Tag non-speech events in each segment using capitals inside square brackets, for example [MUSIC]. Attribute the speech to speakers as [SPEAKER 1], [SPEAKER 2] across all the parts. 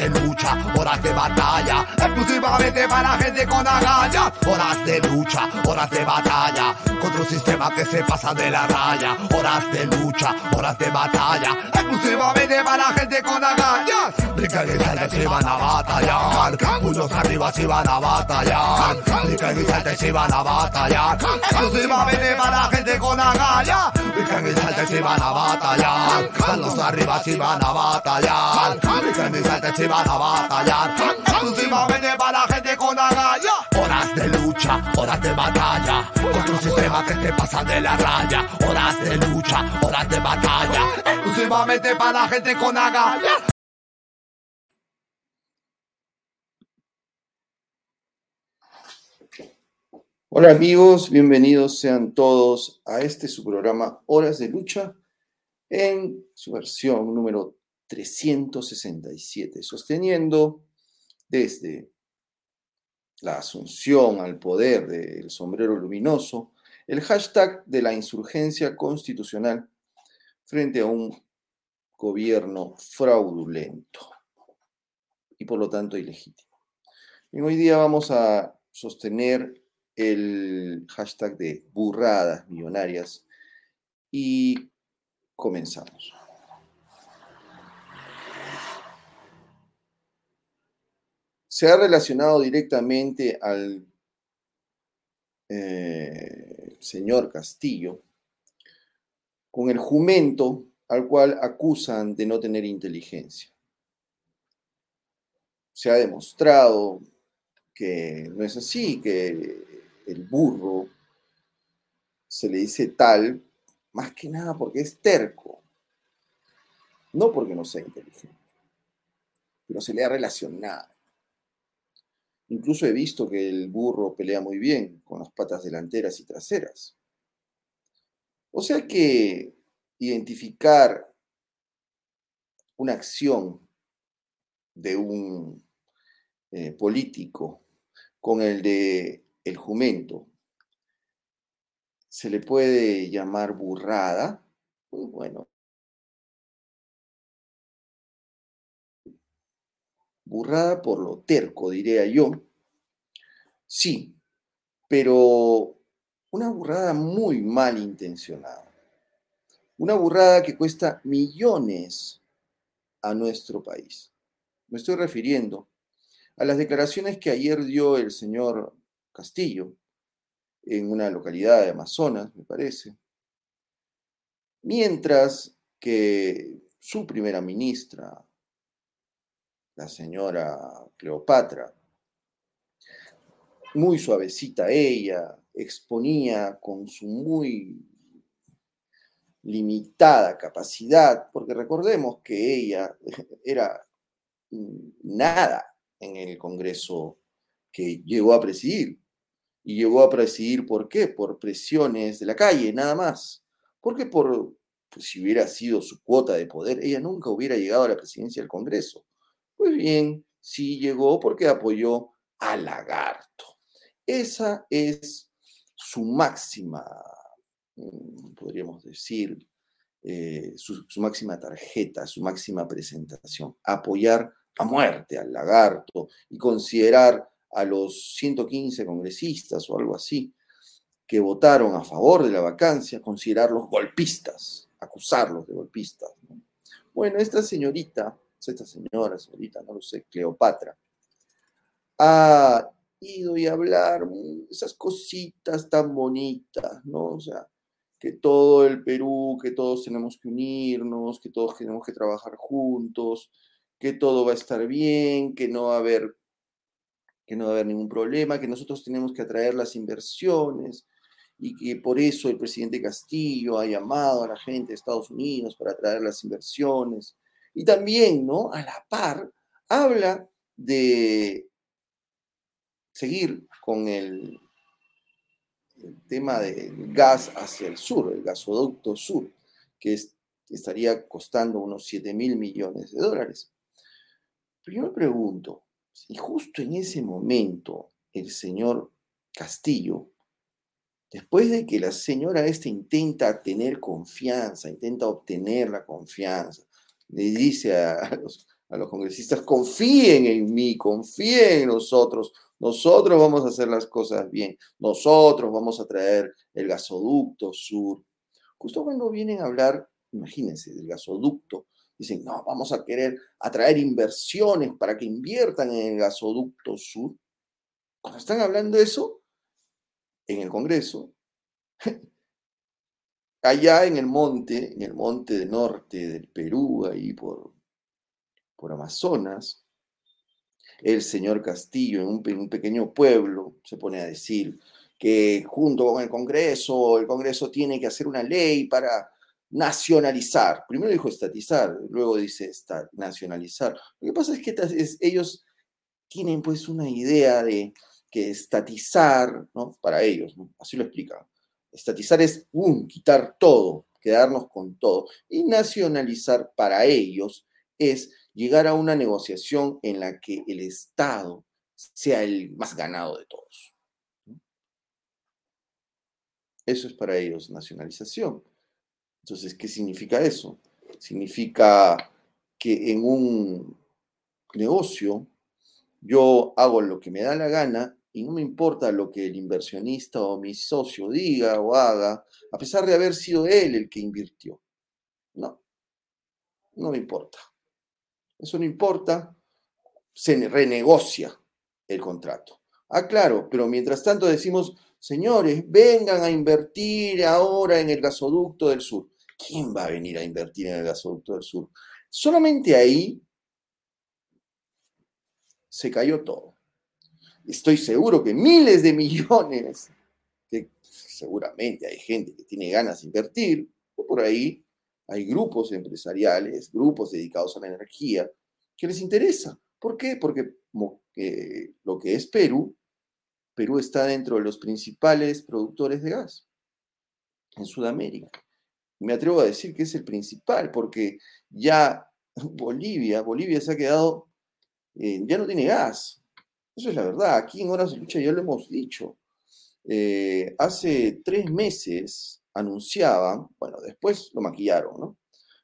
[SPEAKER 1] de lucha, horas de batalla, exclusivamente para gente con agallas. Horas de lucha, horas de batalla, contra un sistema que se pasa de la raya. Horas de lucha, horas de batalla, exclusivamente para gente con agallas. Brinca y y se van a batallar, unos arriba se van a batallar. Brinca y se van a batallar, exclusivamente para gente con agallas. Brinca y y se van a batallar, los arriba se van a batallar. Salta y se van a batallar, exclusivamente para gente con agallas. Horas de lucha, horas de batalla, contra un sistema que se pasa de la raya. Horas de lucha, horas de batalla, exclusivamente para gente con agallas.
[SPEAKER 2] Hola amigos, bienvenidos sean todos a este su programa Horas de Lucha en su versión número 367, sosteniendo desde la asunción al poder del sombrero luminoso el hashtag de la insurgencia constitucional frente a un gobierno fraudulento y por lo tanto ilegítimo. Y hoy día vamos a sostener el hashtag de burradas millonarias y comenzamos. Se ha relacionado directamente al eh, señor Castillo con el jumento al cual acusan de no tener inteligencia. Se ha demostrado que no es así, que el burro se le dice tal más que nada porque es terco, no porque no sea inteligente, pero se le ha relacionado. Incluso he visto que el burro pelea muy bien con las patas delanteras y traseras. O sea que identificar una acción de un eh, político con el de el jumento se le puede llamar burrada, pues bueno, burrada por lo terco, diría yo, sí, pero una burrada muy mal intencionada, una burrada que cuesta millones a nuestro país. Me estoy refiriendo a las declaraciones que ayer dio el señor Castillo, en una localidad de Amazonas, me parece. Mientras que su primera ministra, la señora Cleopatra, muy suavecita ella, exponía con su muy limitada capacidad, porque recordemos que ella [LAUGHS] era nada en el Congreso que llegó a presidir. Y llegó a presidir, ¿por qué? Por presiones de la calle, nada más. Porque por, pues, si hubiera sido su cuota de poder, ella nunca hubiera llegado a la presidencia del Congreso. Pues bien, sí llegó porque apoyó a Lagarto. Esa es su máxima, mm, podríamos decir, eh, su, su, máxima tarjeta, su máxima presentación, apoyar a muerte al lagarto y considerar a los 115 congresistas o algo así que votaron a favor de la vacancia, considerarlos golpistas, acusarlos de golpistas. Bueno, esta señorita, esta señora, señorita, no lo sé, Cleopatra, ha ido y hablar esas cositas tan bonitas, ¿no? O sea, que todo el Perú, que todos tenemos que unirnos, que todos tenemos que trabajar juntos, que todo va a estar bien, que no va a haber que no va a haber ningún problema, que nosotros tenemos que atraer las inversiones y que por eso el presidente Castillo ha llamado a la gente de Estados Unidos para atraer las inversiones. Y también, ¿no? A la par, habla de seguir con el, el tema del gas hacia el sur, el gasoducto sur, que estaría costando unos 7 mil millones de dólares. Pero yo me pregunto, y justo en ese momento el señor Castillo Después de que la señora esta intenta tener confianza, intenta obtener la confianza, le dice [LAUGHS] a los, a los congresistas, confíen en mí, confíen en nosotros, nosotros vamos a hacer las cosas bien, nosotros vamos a traer el gasoducto sur. Justo cuando vienen a hablar, imagínense, del gasoducto, dicen, no, vamos a querer atraer inversiones para que inviertan en el gasoducto sur. Cuando están hablando eso, en el Congreso, allá en el monte, en el monte del norte del Perú, ahí por, por Amazonas, el señor Castillo, en un, pequeño pueblo, se pone a decir que junto con el Congreso, el Congreso tiene que hacer una ley para nacionalizar. Primero dijo estatizar, luego dice nacionalizar. Lo que pasa es que ellos tienen pues una idea de que estatizar, ¿no? Para ellos, así lo explican. Estatizar es quitar todo, quedarnos con todo. Y nacionalizar para ellos es llegar a una negociación en la que el Estado sea el más ganado de todos. Eso es para ellos nacionalización. Entonces, ¿qué significa eso? Significa que en un negocio yo hago lo que me da la gana y no me importa lo que el inversionista o mi socio diga o haga, a pesar de haber sido él el que invirtió. No, no me importa. Eso no importa, se renegocia el contrato. Ah, claro, pero mientras tanto decimos, señores, vengan a invertir ahora en el gasoducto del sur. ¿Quién va a venir a invertir en el gasoducto del sur? Solamente ahí se cayó todo. Estoy seguro que miles de millones, que seguramente hay gente que tiene ganas de invertir, por ahí hay grupos empresariales, grupos dedicados a la energía, que les interesa. ¿Por qué? Porque eh, lo que es Perú, Perú está dentro de los principales productores de gas en Sudamérica. Me atrevo a decir que es el principal, porque ya Bolivia, Bolivia se ha quedado, eh, ya no tiene gas. Eso es la verdad. Aquí en Horas de Lucha ya lo hemos dicho. Eh, hace tres meses anunciaban, bueno, después lo maquillaron, ¿no?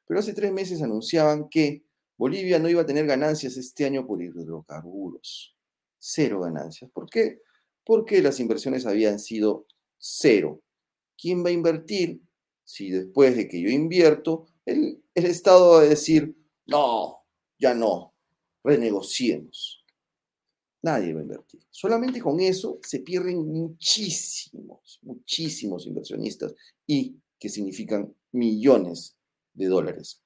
[SPEAKER 2] Pero hace tres meses anunciaban que Bolivia no iba a tener ganancias este año por hidrocarburos. Cero ganancias. ¿Por qué? Porque las inversiones habían sido cero. ¿Quién va a invertir si después de que yo invierto, el, el Estado va a decir, no, ya no, renegociemos? Nadie va a invertir. Solamente con eso se pierden muchísimos, muchísimos inversionistas y que significan millones de dólares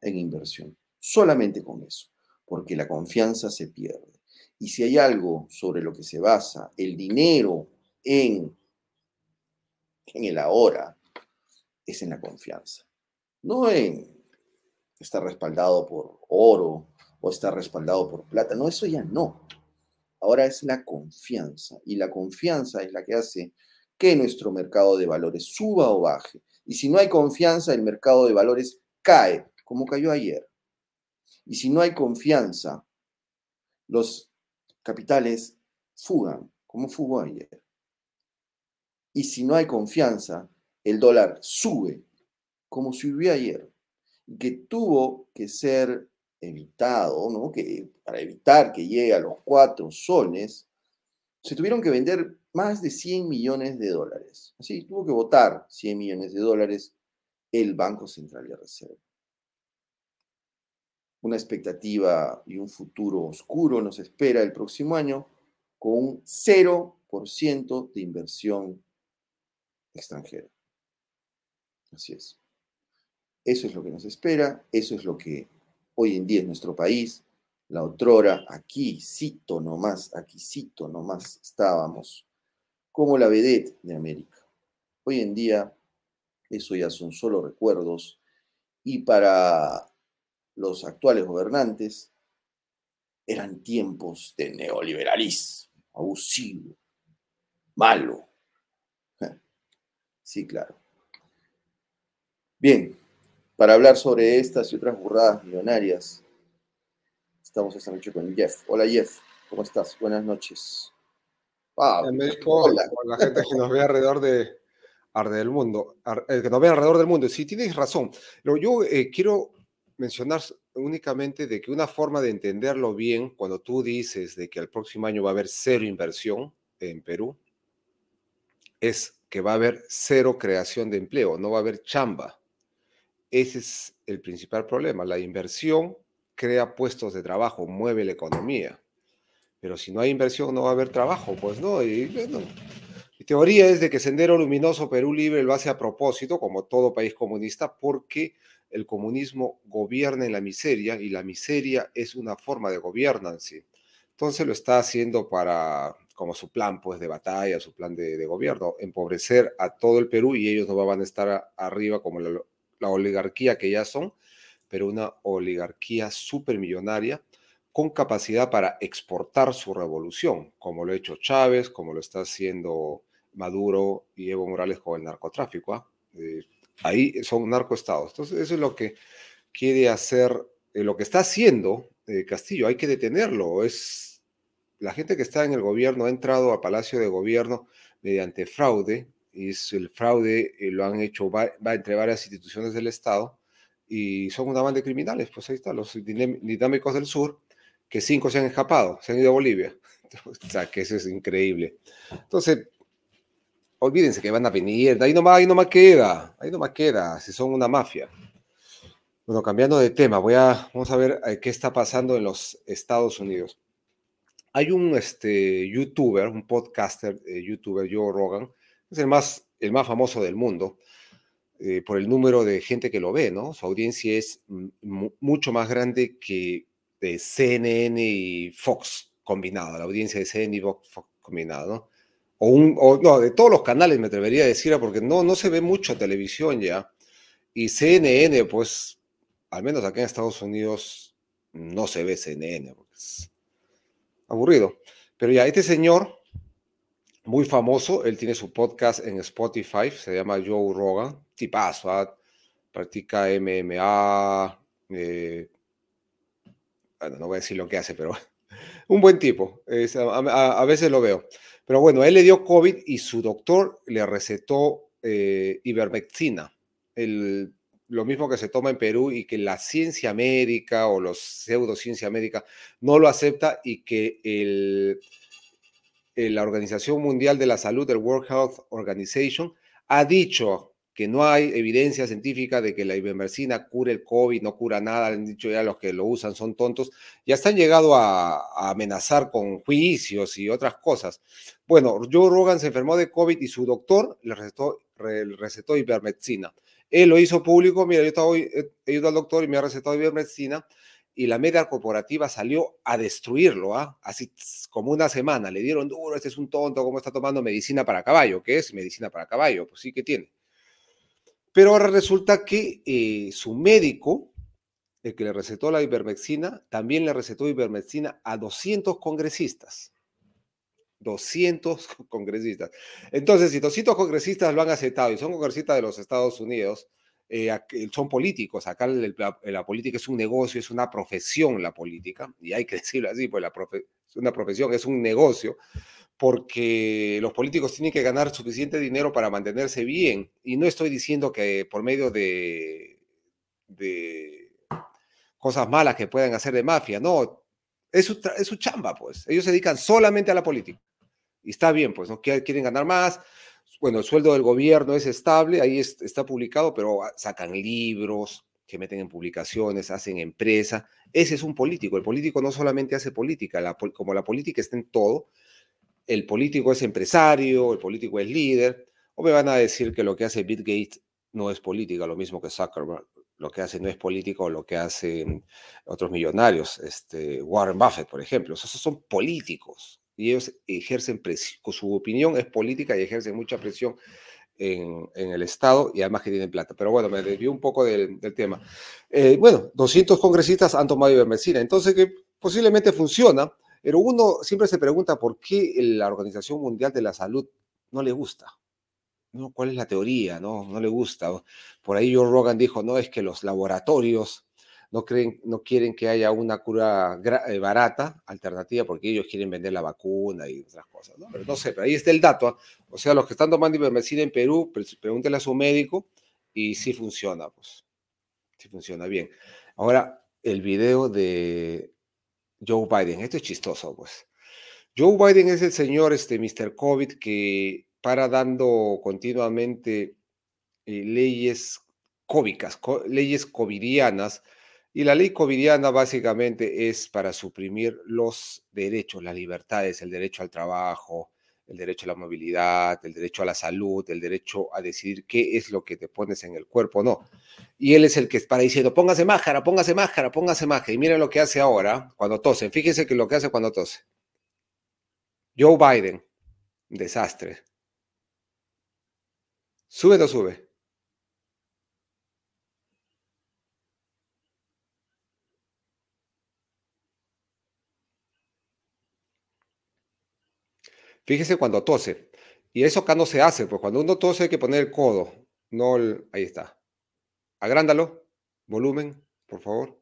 [SPEAKER 2] en inversión. Solamente con eso, porque la confianza se pierde. Y si hay algo sobre lo que se basa el dinero en, en el ahora, es en la confianza. No en estar respaldado por oro o estar respaldado por plata. No, eso ya no. Ahora es la confianza y la confianza es la que hace que nuestro mercado de valores suba o baje. Y si no hay confianza, el mercado de valores cae, como cayó ayer. Y si no hay confianza, los capitales fugan, como fugó ayer. Y si no hay confianza, el dólar sube, como subió ayer. Que tuvo que ser evitado, ¿no? Que para evitar que llegue a los cuatro soles, se tuvieron que vender más de 100 millones de dólares. Así, tuvo que votar 100 millones de dólares el Banco Central de Reserva. Una expectativa y un futuro oscuro nos espera el próximo año con un 0% de inversión extranjera. Así es. Eso es lo que nos espera, eso es lo que hoy en día es nuestro país. La otrora, aquí cito nomás, aquí cito nomás, estábamos como la vedette de América. Hoy en día, eso ya son solo recuerdos y para los actuales gobernantes eran tiempos de neoliberalismo, abusivo, malo. Sí, claro. Bien, para hablar sobre estas y otras burradas millonarias, estamos esta noche con Jeff. Hola Jeff, ¿cómo estás? Buenas noches.
[SPEAKER 3] Ah, en México, la gente que nos ve alrededor de, del mundo, el que nos ve alrededor del mundo. Sí, tienes razón. Pero yo eh, quiero mencionar únicamente de que una forma de entenderlo bien, cuando tú dices de que el próximo año va a haber cero inversión en Perú, es que va a haber cero creación de empleo, no va a haber chamba. Ese es el principal problema. La inversión crea puestos de trabajo, mueve la economía. Pero si no hay inversión, no va a haber trabajo, pues no. Y, mi teoría es de que Sendero Luminoso Perú Libre lo hace a propósito, como todo país comunista, porque el comunismo gobierna en la miseria y la miseria es una forma de gobernanza. Entonces lo está haciendo para, como su plan pues, de batalla, su plan de, gobierno, empobrecer a todo el Perú y ellos no van a estar arriba como la, la oligarquía que ya son, pero una oligarquía supermillonaria con capacidad para exportar su revolución, como lo ha hecho Chávez, como lo está haciendo Maduro y Evo Morales con el narcotráfico. ¿ah? Eh, ahí son narcoestados. Entonces, eso es lo que quiere hacer, eh, lo que está haciendo eh, Castillo. Hay que detenerlo. Es la gente que está en el gobierno ha entrado al Palacio de Gobierno mediante fraude. Es el fraude lo han hecho va, entre varias instituciones del Estado y son una banda de criminales. Pues ahí está, los dinámicos del sur que cinco se han escapado, se han ido a Bolivia. [LAUGHS] o sea, que eso es increíble. Entonces, olvídense que van a venir, ahí nomás, ahí nomás queda, ahí nomás queda, si son una mafia. Bueno, cambiando de tema, voy a, vamos a ver eh, qué está pasando en los Estados Unidos. Hay un este, youtuber, un podcaster, eh, youtuber, Joe Rogan, es el más, el más famoso del mundo eh, por el número de gente que lo ve, ¿no? Su audiencia es mucho más grande que de CNN y Fox combinado, la audiencia de CNN y Fox combinado, ¿no? O, no, de todos los canales me atrevería a decir, porque no, no se ve mucho televisión ya. Y CNN, pues, al menos aquí en Estados Unidos, no se ve CNN, porque es aburrido. Pero ya, este señor, muy famoso, él tiene su podcast en Spotify, se llama Joe Rogan, tipazo, ¿ah? practica MMA, eh, bueno, no voy a decir lo que hace, pero [LAUGHS] un buen tipo. a, veces lo veo. Pero bueno, él le dio COVID y su doctor le recetó eh, ivermectina, lo mismo que se toma en Perú y que la ciencia médica o los pseudociencia médica no lo acepta y que el, la Organización Mundial de la Salud, el World Health Organization, ha dicho que no hay evidencia científica de que la ivermectina cure el COVID, no cura nada, han dicho ya los que lo usan son tontos, ya están llegado a, amenazar con juicios y otras cosas. Bueno, Joe Rogan se enfermó de COVID y su doctor le recetó, ivermectina. Él lo hizo público, mira, yo estaba, he ido al doctor y me ha recetado ivermectina y la media corporativa salió a destruirlo, ¿ah? así como una semana, le dieron duro, este es un tonto, ¿cómo está tomando medicina para caballo? ¿Qué es medicina para caballo? Pues sí que tiene. Pero ahora resulta que eh, su médico, el que le recetó la ivermectina, también le recetó ivermectina a 200 congresistas. 200 [LAUGHS] congresistas. Entonces, si 200 congresistas lo han aceptado y son congresistas de los Estados Unidos, eh, son políticos. Acá la, política es un negocio, es una profesión la política, y hay que [LAUGHS] decirlo así, pues la es una profesión, es un negocio porque los políticos tienen que ganar suficiente dinero para mantenerse bien. Y no estoy diciendo que por medio de, cosas malas que puedan hacer de mafia, no, es su, es su chamba, pues. Ellos se dedican solamente a la política. Y está bien, pues, ¿no? Quieren ganar más. Bueno, el sueldo del gobierno es estable, ahí está publicado, pero sacan libros, que meten en publicaciones, hacen empresa. Ese es un político. El político no solamente hace política, como la política está en todo, el político es empresario, el político es líder, o me van a decir que lo que hace Bill Gates no es política, lo mismo que Zuckerberg, lo que hace no es político, lo que hacen otros millonarios, este, Warren Buffett, por ejemplo, esos son políticos y ellos ejercen presión, su opinión es política y ejercen mucha presión en, el Estado y además que tienen plata. Pero bueno, me desvío un poco del, tema. Eh, bueno, 200 congresistas han tomado ivermectina, entonces que posiblemente funciona, pero uno siempre se pregunta por qué la Organización Mundial de la Salud no le gusta. ¿no? ¿Cuál es la teoría? No, no le gusta. Por ahí Joe Rogan dijo, no, es que los laboratorios no, creen, no quieren que haya una cura eh, barata, alternativa, porque ellos quieren vender la vacuna y otras cosas, ¿no? Pero no sé, pero ahí está el dato. ¿ah? O sea, los que están tomando ivermectina en Perú, pregúntenle a su médico y sí funciona, pues. Sí funciona bien. Ahora, el video de Joe Biden. Esto es chistoso, pues. Joe Biden es el señor, este Mr. COVID, que para dando continuamente eh, leyes cóbicas, leyes covidianas, y la ley covidiana básicamente es para suprimir los derechos, las libertades, el derecho al trabajo, el derecho a la movilidad, el derecho a la salud, el derecho a decidir qué es lo que te pones en el cuerpo no. Y él es el que para diciendo, póngase máscara, póngase máscara, póngase máscara. Y miren lo que hace ahora cuando tose. Fíjense que lo que hace cuando tose. Joe Biden, desastre. ¿Sube o no sube? Fíjese cuando tose. Y eso acá no se hace, pues cuando uno tose hay que poner el codo, no el, ahí está. Agrándalo, volumen, por favor.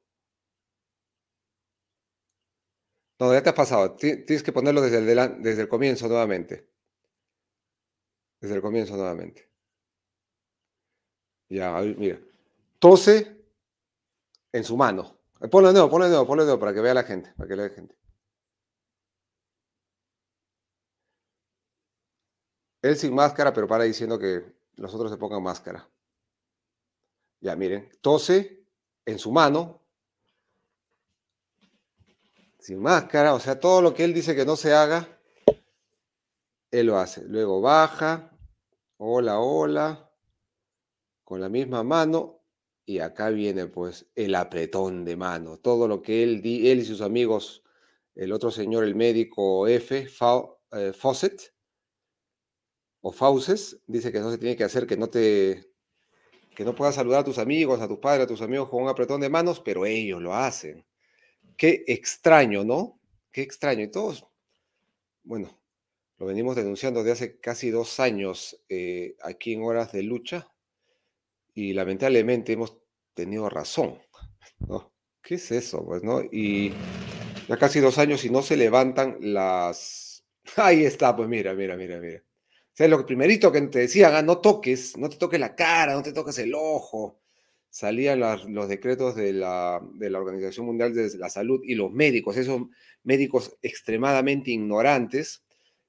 [SPEAKER 3] No, ya te has pasado. Tienes que ponerlo desde el, desde el comienzo nuevamente. Desde el comienzo nuevamente. Ya, mira. Tose en su mano. Ponlo de nuevo, ponlo de nuevo, ponlo de nuevo para que vea la gente, para que vea la gente. Él sin máscara, pero para diciendo que los otros se pongan máscara. Ya, miren, tose en su mano, sin máscara, o sea, todo lo que él dice que no se haga, él lo hace. Luego baja, hola, hola, con la misma mano, y acá viene pues el apretón de mano. Todo lo que él, él y sus amigos, el otro señor, el médico F, eh, Fawcett, o Fauces, dice que no se tiene que hacer, que no te que no puedas saludar a tus amigos, a tus padres, a tus amigos con un apretón de manos, pero ellos lo hacen. Qué extraño, ¿no? Qué extraño. Y todos, bueno, lo venimos denunciando desde hace casi dos años eh, aquí en Horas de Lucha y lamentablemente hemos tenido razón, ¿no? ¿Qué es eso? Pues, ¿no? Y ya casi dos años y no se levantan las... [LAUGHS] Ahí está, pues mira, mira, mira, mira sea, lo primerito que te decían, ah, no toques, no te toques la cara, no te toques el ojo. Salían los decretos de la, de la Organización Mundial de la Salud y los médicos, esos médicos extremadamente ignorantes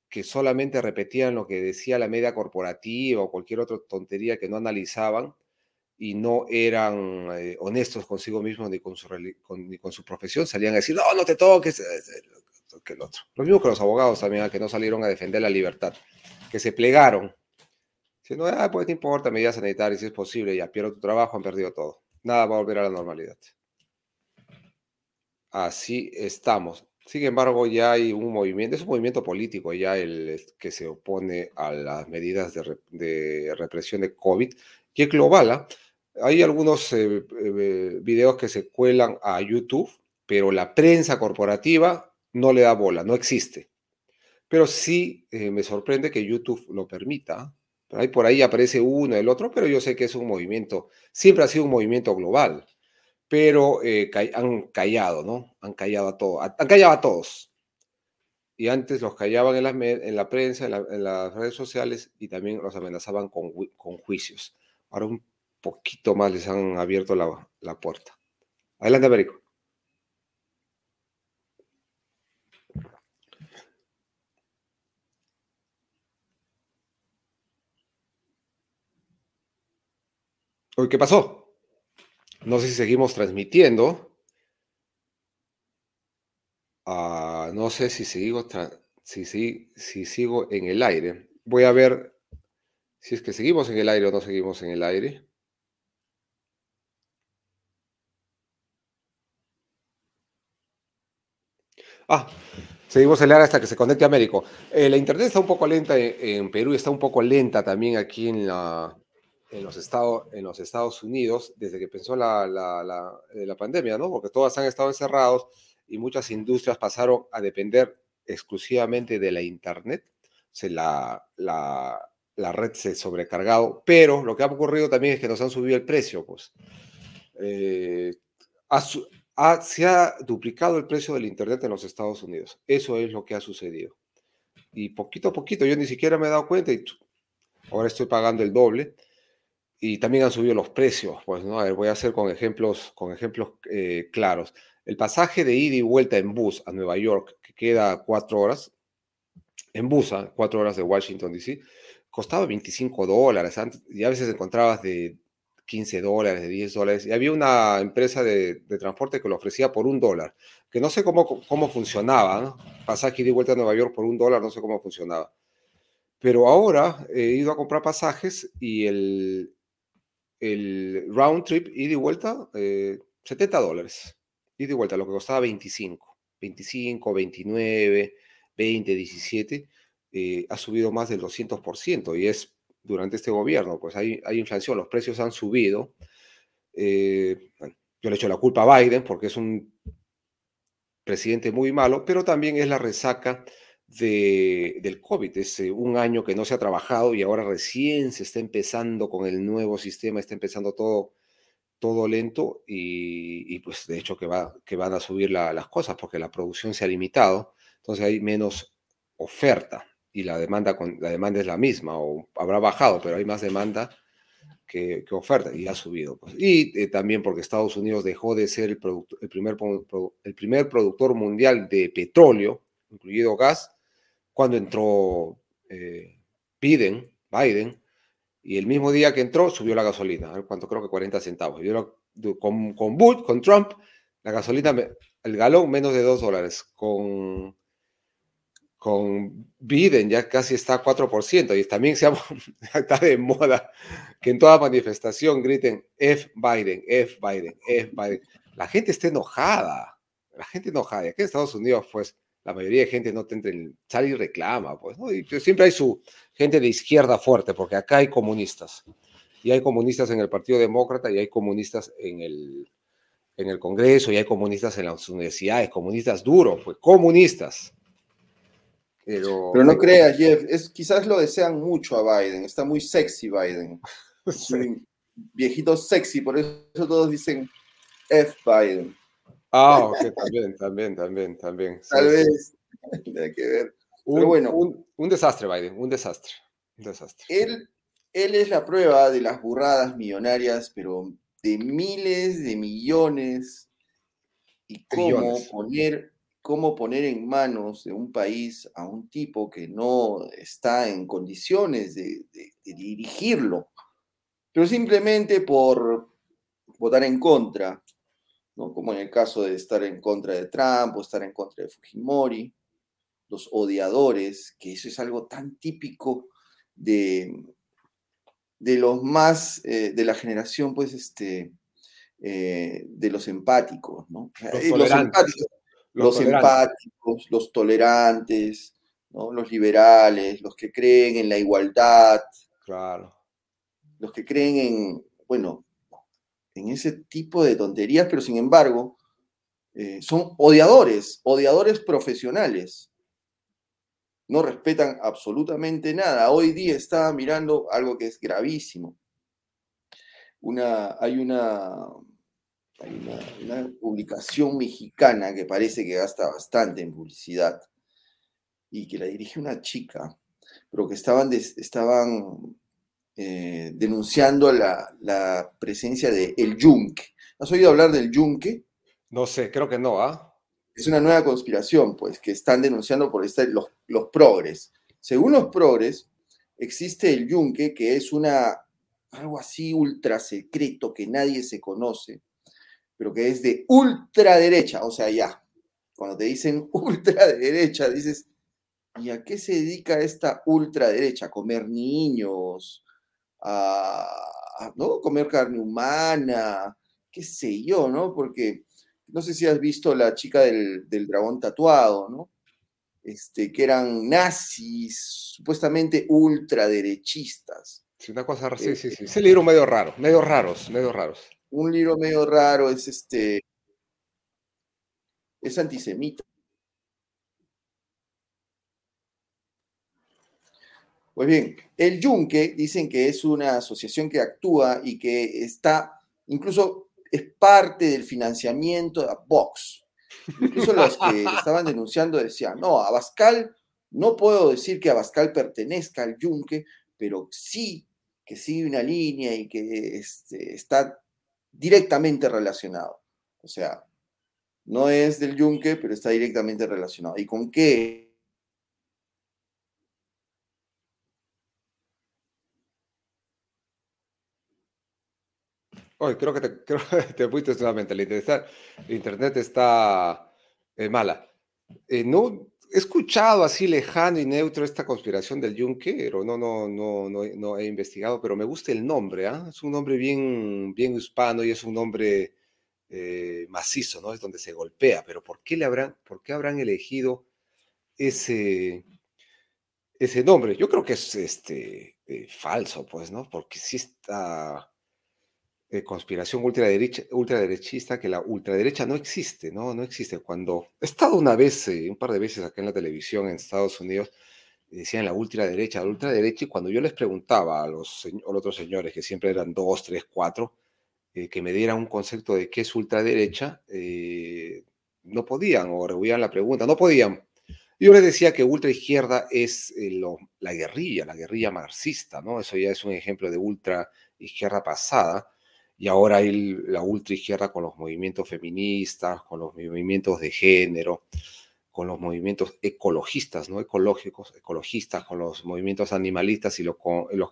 [SPEAKER 3] que solamente repetían lo que decía la media corporativa o cualquier otra tontería que no analizaban y no eran eh, honestos consigo mismos ni con, su, ni con su profesión, salían a decir, no, no te toques, que el otro. Lo mismo que los abogados también, que no salieron a defender la libertad que se plegaron. Si no, ah, pues te importa, medidas sanitarias, si es posible, ya pierdo tu trabajo, han perdido todo. Nada va a volver a la normalidad. Así estamos. Sin embargo, ya hay un movimiento, es un movimiento político ya el que se opone a las medidas de, represión de COVID, que es global. ¿ah? Hay algunos eh, eh, videos que se cuelan a YouTube, pero la prensa corporativa no le da bola, no existe. Pero sí eh, me sorprende que YouTube lo permita. Por ahí, por ahí aparece uno, el otro, pero yo sé que es un movimiento, siempre ha sido un movimiento global, pero eh, han callado, ¿no? Han callado a todos, han callado a todos. Y antes los callaban en la, en la prensa, en, las redes sociales y también los amenazaban con, con, juicios. Ahora un poquito más les han abierto la, la puerta. Adelante, Américo. ¿Qué pasó? No sé si seguimos transmitiendo. Ah, no sé si sigo, si, si, si sigo en el aire. Voy a ver si es que seguimos en el aire o no seguimos en el aire. Ah, seguimos el aire hasta que se conecte a Américo. Eh, la internet está un poco lenta en, Perú, está un poco lenta también aquí en la, en los, Estados, en los Estados Unidos desde que empezó la, la, eh, la, pandemia, ¿no? Porque todas han estado encerrados y muchas industrias pasaron a depender exclusivamente de la Internet. O sea, la, la, la red se ha sobrecargado, pero lo que ha ocurrido también es que nos han subido el precio, pues. Eh, se ha duplicado el precio del Internet en los Estados Unidos. Eso es lo que ha sucedido. Y poquito a poquito, yo ni siquiera me he dado cuenta y ahora estoy pagando el doble. Y también han subido los precios. Pues, ¿no? A ver, voy a hacer con ejemplos, con ejemplos eh, claros. El pasaje de ida y vuelta en bus a Nueva York, que queda cuatro horas, en bus, a cuatro horas de Washington, D.C., costaba 25 dólares. y a veces encontrabas de 15 dólares, de 10 dólares. Y había una empresa de, transporte que lo ofrecía por un dólar, que no sé cómo, cómo funcionaba. ¿no? Pasaje y vuelta a Nueva York por un dólar, no sé cómo funcionaba. Pero ahora he ido a comprar pasajes y el, el round trip ida y vuelta, 70 eh, dólares. Ida y vuelta, lo que costaba 25. 25, 29, 20, 17. ha subido más del 200% y es durante este gobierno, pues hay, hay inflación, los precios han subido. Eh, yo le echo la culpa a Biden porque es un presidente muy malo, pero también es la resaca de, del COVID. Es eh, un año que no se ha trabajado y ahora recién se está empezando con el nuevo sistema, está empezando todo, todo lento y, pues de hecho que, va, que van a subir las cosas porque la producción se ha limitado, entonces hay menos oferta y la demanda, la demanda es la misma o habrá bajado, pero hay más demanda que, oferta y ha subido. Pues. Y eh, también porque Estados Unidos dejó de ser el, primer, el primer productor mundial de petróleo, incluido gas, cuando entró eh, Biden, Biden, y el mismo día que entró subió la gasolina, cuánto creo que 40 centavos. Yo, con, con Bush, con Trump, la gasolina, el galón menos de 2 dólares. Con con Biden ya casi está a 4% y también se ha, [LAUGHS] está de moda que en toda manifestación griten F Biden, F Biden, F Biden. La gente está enojada, la gente enojada. Y aquí en Estados Unidos, pues, la mayoría de gente no te sale y reclama, pues, ¿no? Y pues, siempre hay su gente de izquierda fuerte, porque acá hay comunistas. Y hay comunistas en el Partido Demócrata y hay comunistas en el, en el Congreso y hay comunistas en las universidades, comunistas duros, pues, comunistas
[SPEAKER 2] pero, no creas, Jeff, es, quizás lo desean mucho a Biden, está muy sexy Biden. [LAUGHS] viejito sexy, por eso todos dicen F Biden.
[SPEAKER 3] Ah, ok, también, también, también, también.
[SPEAKER 2] Tal vez, [LAUGHS] tiene que ver.
[SPEAKER 3] Un, bueno, un, desastre, Biden, un desastre. Un desastre.
[SPEAKER 2] Él, él es la prueba de las burradas millonarias, pero de miles de millones y cómo poner cómo poner en manos de un país a un tipo que no está en condiciones de, dirigirlo, pero simplemente por votar en contra, ¿no? como en el caso de estar en contra de Trump o estar en contra de Fujimori, los odiadores, que eso es algo tan típico de, de los más, eh, de la generación, pues, este, eh, de los empáticos, ¿no? Los, empáticos, los, empáticos, los tolerantes, los liberales, los que creen en la igualdad,
[SPEAKER 3] claro.
[SPEAKER 2] los que creen en, bueno, en ese tipo de tonterías, pero sin embargo, eh, son odiadores, odiadores profesionales. No respetan absolutamente nada. Hoy día estaba mirando algo que es gravísimo. Una, hay una, hay una, publicación mexicana que parece que gasta bastante en publicidad y que la dirige una chica, pero que estaban, estaban eh, denunciando la, presencia de el yunque. ¿Has oído hablar del yunque?
[SPEAKER 3] No sé, creo que no, ¿ah?
[SPEAKER 2] Es una nueva conspiración, pues, que están denunciando por este, los, los progres. Según los progres, existe el yunque, que es una algo así ultra secreto que nadie se conoce, pero que es de ultraderecha, o sea, ya, cuando te dicen [LAUGHS] ultraderecha, dices, ¿y a qué se dedica esta ultraderecha? A comer niños, a, ¿no? comer carne humana, qué sé yo, ¿no? Porque no sé si has visto la chica del, dragón tatuado, ¿no? Este, que eran nazis, supuestamente ultraderechistas.
[SPEAKER 3] Sí, una cosa, sí, sí, sí. Ese libro medio raro, medio raros, medio raros
[SPEAKER 2] un libro medio raro, es este, es antisemita. Pues bien, el Yunque dicen que es una asociación que actúa y que está, incluso es parte del financiamiento de Vox. Incluso los que [LAUGHS] estaban denunciando decían, no, Abascal, no puedo decir que Abascal pertenezca al yunque, pero sí que sigue una línea y que este, está directamente relacionado. O sea, no es del yunque, pero está directamente relacionado. ¿Y con qué?
[SPEAKER 3] Oye, creo que te, [LAUGHS] creo te fuiste nuevamente. El internet, está eh, mala. Eh, no he escuchado así lejano y neutro esta conspiración del yunque, no, no, no, no, no he investigado, pero me gusta el nombre, ¿ah? Es un nombre bien, bien hispano y es un nombre eh, macizo, ¿no? Es donde se golpea, pero ¿por qué le habrán, por qué habrán elegido ese, ese nombre? Yo creo que es este, falso, pues, ¿no? Porque sí está conspiración ultraderecha, ultraderechista, que la ultraderecha no existe, ¿no? No existe. Cuando he estado una vez, eh, un par de veces acá en la televisión en Estados Unidos, decían la ultraderecha, la ultraderecha, y cuando yo les preguntaba a los, otros señores, que siempre eran dos, tres, cuatro, eh, que me dieran un concepto de qué es ultraderecha, eh, no podían, o rehuían la pregunta, no podían. Yo les decía que ultraizquierda es la guerrilla, la guerrilla marxista, ¿no? Eso ya es un ejemplo de ultra izquierda pasada y ahora hay la ultraizquierda con los movimientos feministas, con los movimientos de género, con los movimientos ecologistas, ¿no? Ecológicos, ecologistas, con los movimientos animalistas y con los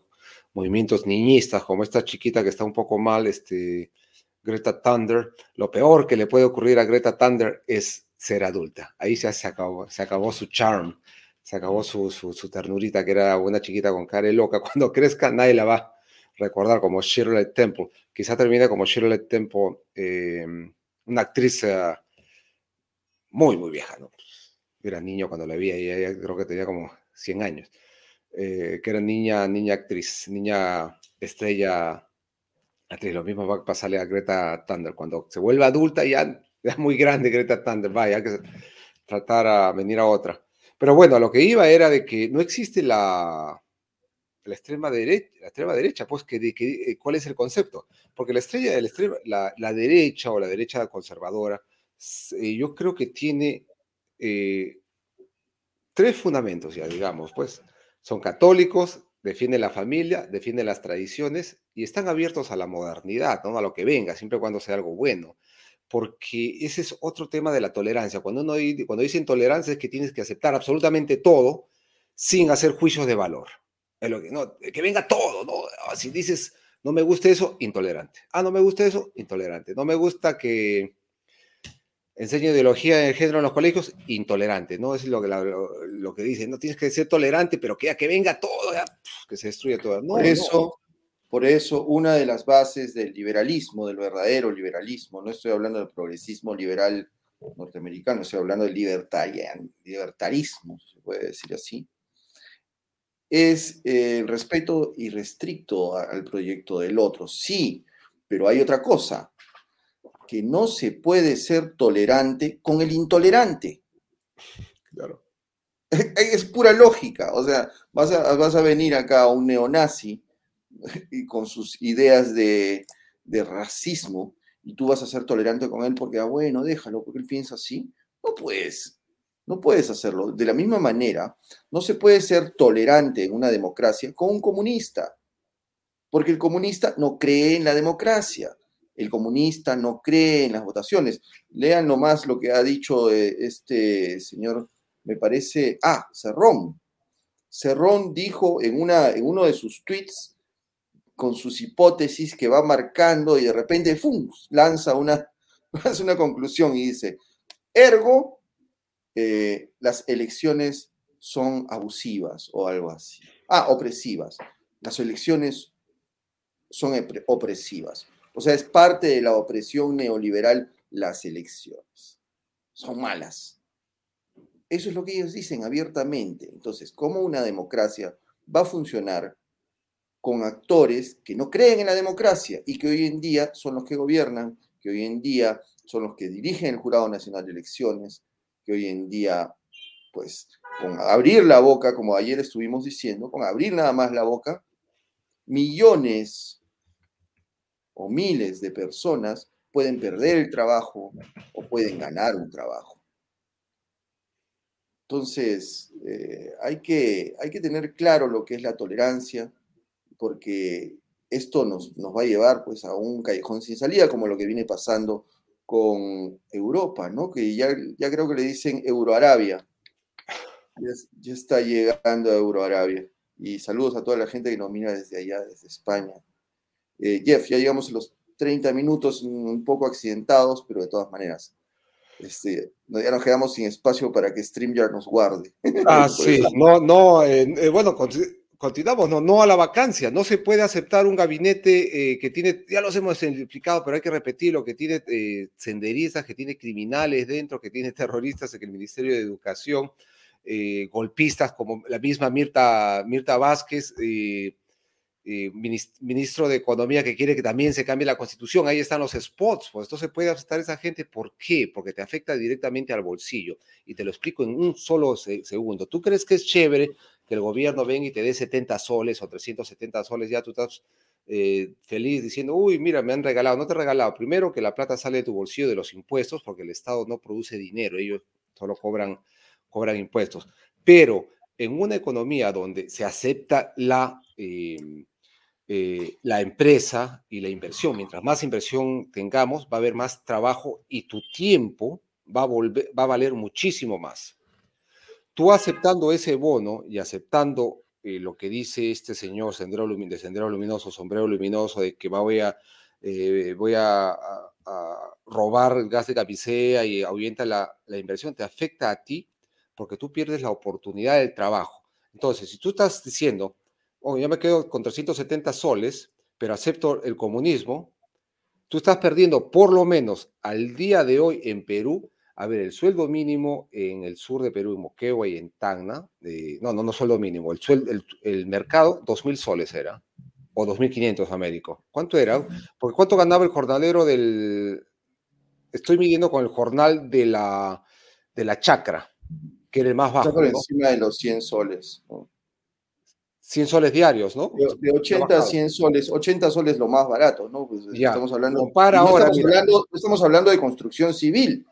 [SPEAKER 3] movimientos niñistas, como esta chiquita que está un poco mal, este, Greta Thunder. Lo peor que le puede ocurrir a Greta Thunder es ser adulta. Ahí ya se acabó, se acabó su charm, se acabó su, su, su ternurita, que era una chiquita con cara loca. [LAUGHS] Cuando crezca, nadie la va recordar como Shirley Temple. Quizá termine como Shirley Temple, em, una actriz eh, muy, muy vieja, ¿no? Era niño cuando la vi, ella creo que tenía como 100 años. Eh, que era niña, niña actriz, niña estrella actriz. Lo mismo va a pasarle a Greta Thunder. Cuando se vuelve adulta, ya es muy grande Greta Thunder, vaya, hay que tratar a venir a otra. Pero bueno, lo que iba era de que no existe la, la extrema derecha, pues, eh, ¿cuál es el concepto? Porque la estrella, la, derecha o la derecha conservadora, eh, yo creo que tiene eh, tres fundamentos, ya digamos, pues, son católicos, defienden la familia, defienden las tradiciones y están abiertos a la modernidad, ¿no? a lo que venga, siempre cuando sea algo bueno. Porque ese es otro tema de la tolerancia. Cuando uno cuando dice intolerancia es que tienes que aceptar absolutamente todo sin hacer juicios de valor que, venga todo, ¿no? Ah, si dices, no me gusta eso, intolerante. Ah, no me gusta eso, intolerante. No me gusta que enseñe ideología de género en los colegios, intolerante, ¿no? Es lo que, lo, que dice, no tienes que ser tolerante, pero que, que venga todo, que se destruya todo.
[SPEAKER 2] por, eso, por eso, una de las bases del liberalismo, del verdadero liberalismo, no estoy hablando del progresismo liberal norteamericano, estoy hablando del libertarismo, se puede decir así, es el eh, respeto irrestricto al proyecto del otro. Sí, pero hay otra cosa, que no se puede ser tolerante con el intolerante. Claro. [LAUGHS] Es pura lógica, o sea, vas a, vas a venir acá un neonazi [LAUGHS] y con sus ideas de, de racismo y tú vas a ser tolerante con él porque, ah, bueno, déjalo, porque él piensa así. No puedes. No puedes hacerlo. De la misma manera, no se puede ser tolerante en una democracia con un comunista, porque el comunista no cree en la democracia, el comunista no cree en las votaciones. Lean nomás lo que ha dicho eh, este señor, me parece, ah, Cerrón. Cerrón dijo en, una, en uno de sus tweets, con sus hipótesis que va marcando y de repente, ¡fum!, lanza una, [LAUGHS] lanza una conclusión y dice, ergo, eh, las elecciones son abusivas o algo así. Ah, opresivas. Las elecciones son opresivas. O sea, es parte de la opresión neoliberal las elecciones. Son malas. Eso es lo que ellos dicen abiertamente. Entonces, ¿cómo una democracia va a funcionar con actores que no creen en la democracia y que hoy en día son los que gobiernan, que hoy en día son los que dirigen el Jurado Nacional de Elecciones, que hoy en día, pues, con abrir la boca, como ayer estuvimos diciendo, con abrir nada más la boca, millones o miles de personas pueden perder el trabajo o pueden ganar un trabajo. Entonces, eh, hay, que, hay que tener claro lo que es la tolerancia, porque esto nos, nos va a llevar pues, a un callejón sin salida, como lo que viene pasando con Europa, ¿no? que ya, ya creo que le dicen Euroarabia. Ya, ya está llegando a Euroarabia. Y saludos a toda la gente que nos mira desde allá, desde España. Eh, Jeff, ya llegamos a los 30 minutos, un poco accidentados, pero de todas maneras. Este, ya nos quedamos sin espacio para que StreamYard nos guarde.
[SPEAKER 3] Ah, sí, [LAUGHS] no, no, eh, eh, bueno, continuamos, no, no a la vacancia. No se puede aceptar un gabinete que tiene, ya los hemos explicado, pero hay que repetirlo, que tiene senderistas, que tiene criminales dentro, que tiene terroristas en el Ministerio de Educación, golpistas como la misma Mirta, Mirta Vázquez. Eh, ministro de Economía que quiere que también se cambie la constitución, ahí están los spots, pues esto se puede aceptar esa gente, ¿por qué? Porque te afecta directamente al bolsillo. Y te lo explico en un solo segundo. ¿Tú crees que es chévere que el gobierno venga y te dé 70 soles o 370 soles? Ya tú estás eh, feliz diciendo, uy, mira, me han regalado. No te he regalado. Primero que la plata sale de tu bolsillo de los impuestos, porque el Estado no produce dinero, ellos solo cobran, cobran impuestos. Pero en una economía donde se acepta la... Eh, eh, la empresa y la inversión. Mientras más inversión tengamos, va a haber más trabajo y tu tiempo va a, volver, va a valer muchísimo más. Tú aceptando ese bono y aceptando eh, lo que dice este señor sendero, de Sendero Luminoso, Sombrero Luminoso, de que voy a, eh, voy a, robar el gas de camisea y ahuyenta la, la inversión, te afecta a ti porque tú pierdes la oportunidad del trabajo. Entonces, si tú estás diciendo, oh, yo me quedo con 370 soles, pero acepto el comunismo, tú estás perdiendo por lo menos al día de hoy en Perú, a ver, el sueldo mínimo en el sur de Perú, en Moquegua y en Tacna, no, no, no sueldo mínimo, el, sueldo, el, mercado, 2.000 soles era, o 2.500 Américo. ¿Cuánto era? Porque ¿cuánto ganaba el jornalero del... Estoy midiendo con el jornal de la, de la chacra, que era el más bajo.
[SPEAKER 2] Está por encima de los 100 soles. ¿no?
[SPEAKER 3] 100 soles diarios, ¿no?
[SPEAKER 2] De, 80 a 100 soles, 80 soles lo más barato, ¿no? Pues estamos hablando,
[SPEAKER 3] para ahora,
[SPEAKER 2] estamos, hablando, estamos hablando de construcción civil.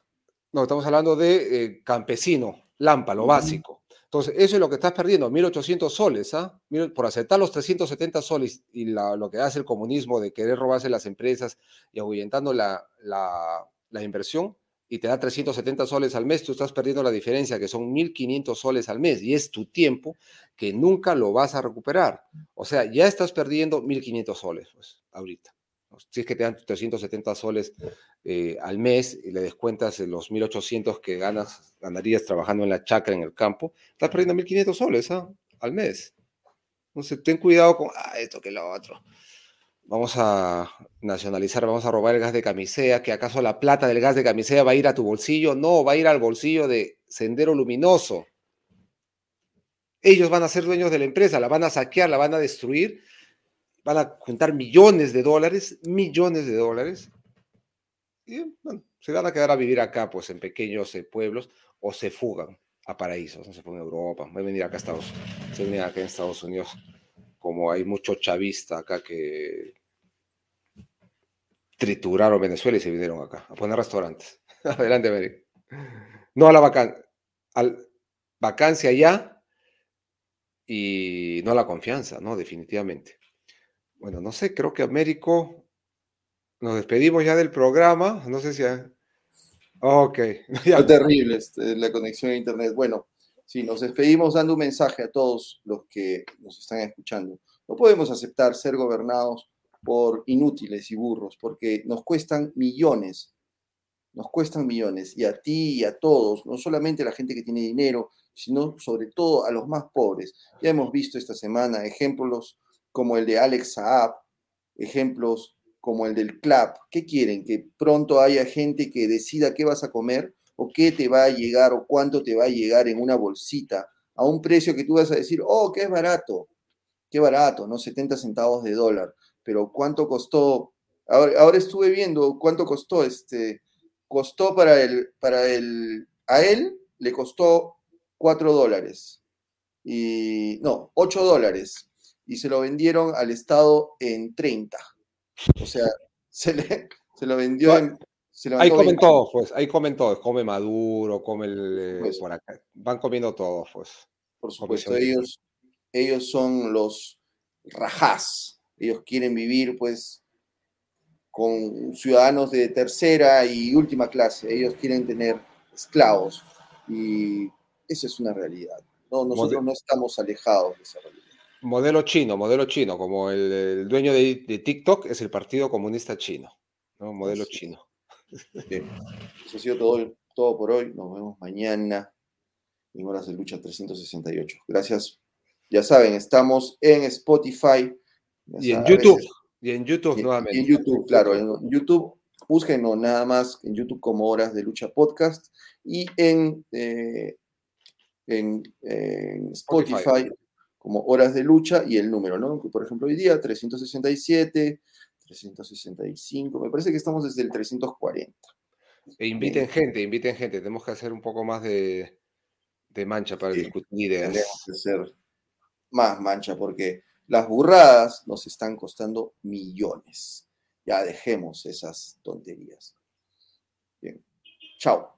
[SPEAKER 3] No, estamos hablando de eh, campesino, lampa, lo básico. Entonces, eso es lo que estás perdiendo, 1.800 soles, ¿ah? Por aceptar los 370 soles y lo que hace el comunismo de querer robarse las empresas y ahuyentando la, la, la inversión, y te da 370 soles al mes, tú estás perdiendo la diferencia, que son 1.500 soles al mes, y es tu tiempo que nunca lo vas a recuperar. O sea, ya estás perdiendo 1.500 soles, pues, ahorita. Si es que te dan 370 soles eh, al mes y le descuentas los 1.800 que ganas, ganarías trabajando en la chacra, en el campo, estás perdiendo 1.500 soles ¿ah? al mes. Entonces, ten cuidado con ah, esto que lo otro vamos a nacionalizar, vamos a robar el gas de camisea, que acaso la plata del gas de camisea va a ir a tu bolsillo, no, va a ir al bolsillo de Sendero Luminoso. Ellos van a ser dueños de la empresa, la van a saquear, la van a destruir, van a juntar millones de dólares, millones de dólares, y se van a quedar a vivir acá, pues en pequeños eh, pueblos, o se fugan a paraísos, no se fugan a Europa, van a venir acá a Estados Unidos, se acá en Estados Unidos como hay mucho chavista acá que trituraron Venezuela y se vinieron acá a poner restaurantes. [LAUGHS] Adelante, Mary. No a la vacancia, al vacancia ya y no a la confianza, ¿no? Definitivamente. Bueno, no sé, creo que Américo, nos despedimos ya del programa, no sé si... Ok. [LAUGHS]
[SPEAKER 2] Ya. terrible este, la conexión a Internet. Bueno, Sí, nos despedimos dando un mensaje a todos los que nos están escuchando. No podemos aceptar ser gobernados por inútiles y burros, porque nos cuestan millones, nos cuestan millones, y a ti y a todos, no solamente a la gente que tiene dinero, sino sobre todo a los más pobres. Ya hemos visto esta semana ejemplos como el de Alex Saab, ejemplos como el del CLAP. ¿Qué quieren? ¿Que pronto haya gente que decida qué vas a comer? o qué te va a llegar o cuánto te va a llegar en una bolsita a un precio que tú vas a decir, oh, qué es barato, qué barato, ¿no? 70 centavos de dólar, pero cuánto costó, ahora, estuve viendo cuánto costó, este, costó para el, para el, a él le costó 4 dólares, y no, 8 dólares, y se lo vendieron al Estado en 30. O sea, [LAUGHS] se le, Se lo vendió en,
[SPEAKER 3] ahí comen todos, pues, ahí comen todos, come Maduro, come el, pues por acá, van comiendo todos, pues.
[SPEAKER 2] Por supuesto, ellos, ellos son los rajás, ellos quieren vivir, pues, con ciudadanos de tercera y última clase, ellos quieren tener esclavos, y esa es una realidad. No, nosotros no estamos alejados de esa realidad.
[SPEAKER 3] Modelo chino, modelo chino, como el, dueño de, de, TikTok es el Partido Comunista Chino, ¿no? modelo chino.
[SPEAKER 2] Eso ha sido todo, todo por hoy. Nos vemos mañana en Horas de Lucha 368. Gracias. Ya saben, estamos en Spotify.
[SPEAKER 3] y en YouTube. Y en YouTube nuevamente.
[SPEAKER 2] Y en YouTube, claro. En YouTube, búsquenos nada más en YouTube como Horas de Lucha Podcast. Y en, eh, en, Spotify, como Horas de Lucha y el número, ¿no? Por ejemplo, hoy día 367. 365, me parece que estamos desde el 340.
[SPEAKER 3] E inviten gente, inviten gente, tenemos que hacer un poco más de, mancha para discutir ideas.
[SPEAKER 2] Tenemos que hacer más mancha porque las burradas nos están costando millones. Ya dejemos esas tonterías. Bien. Chao.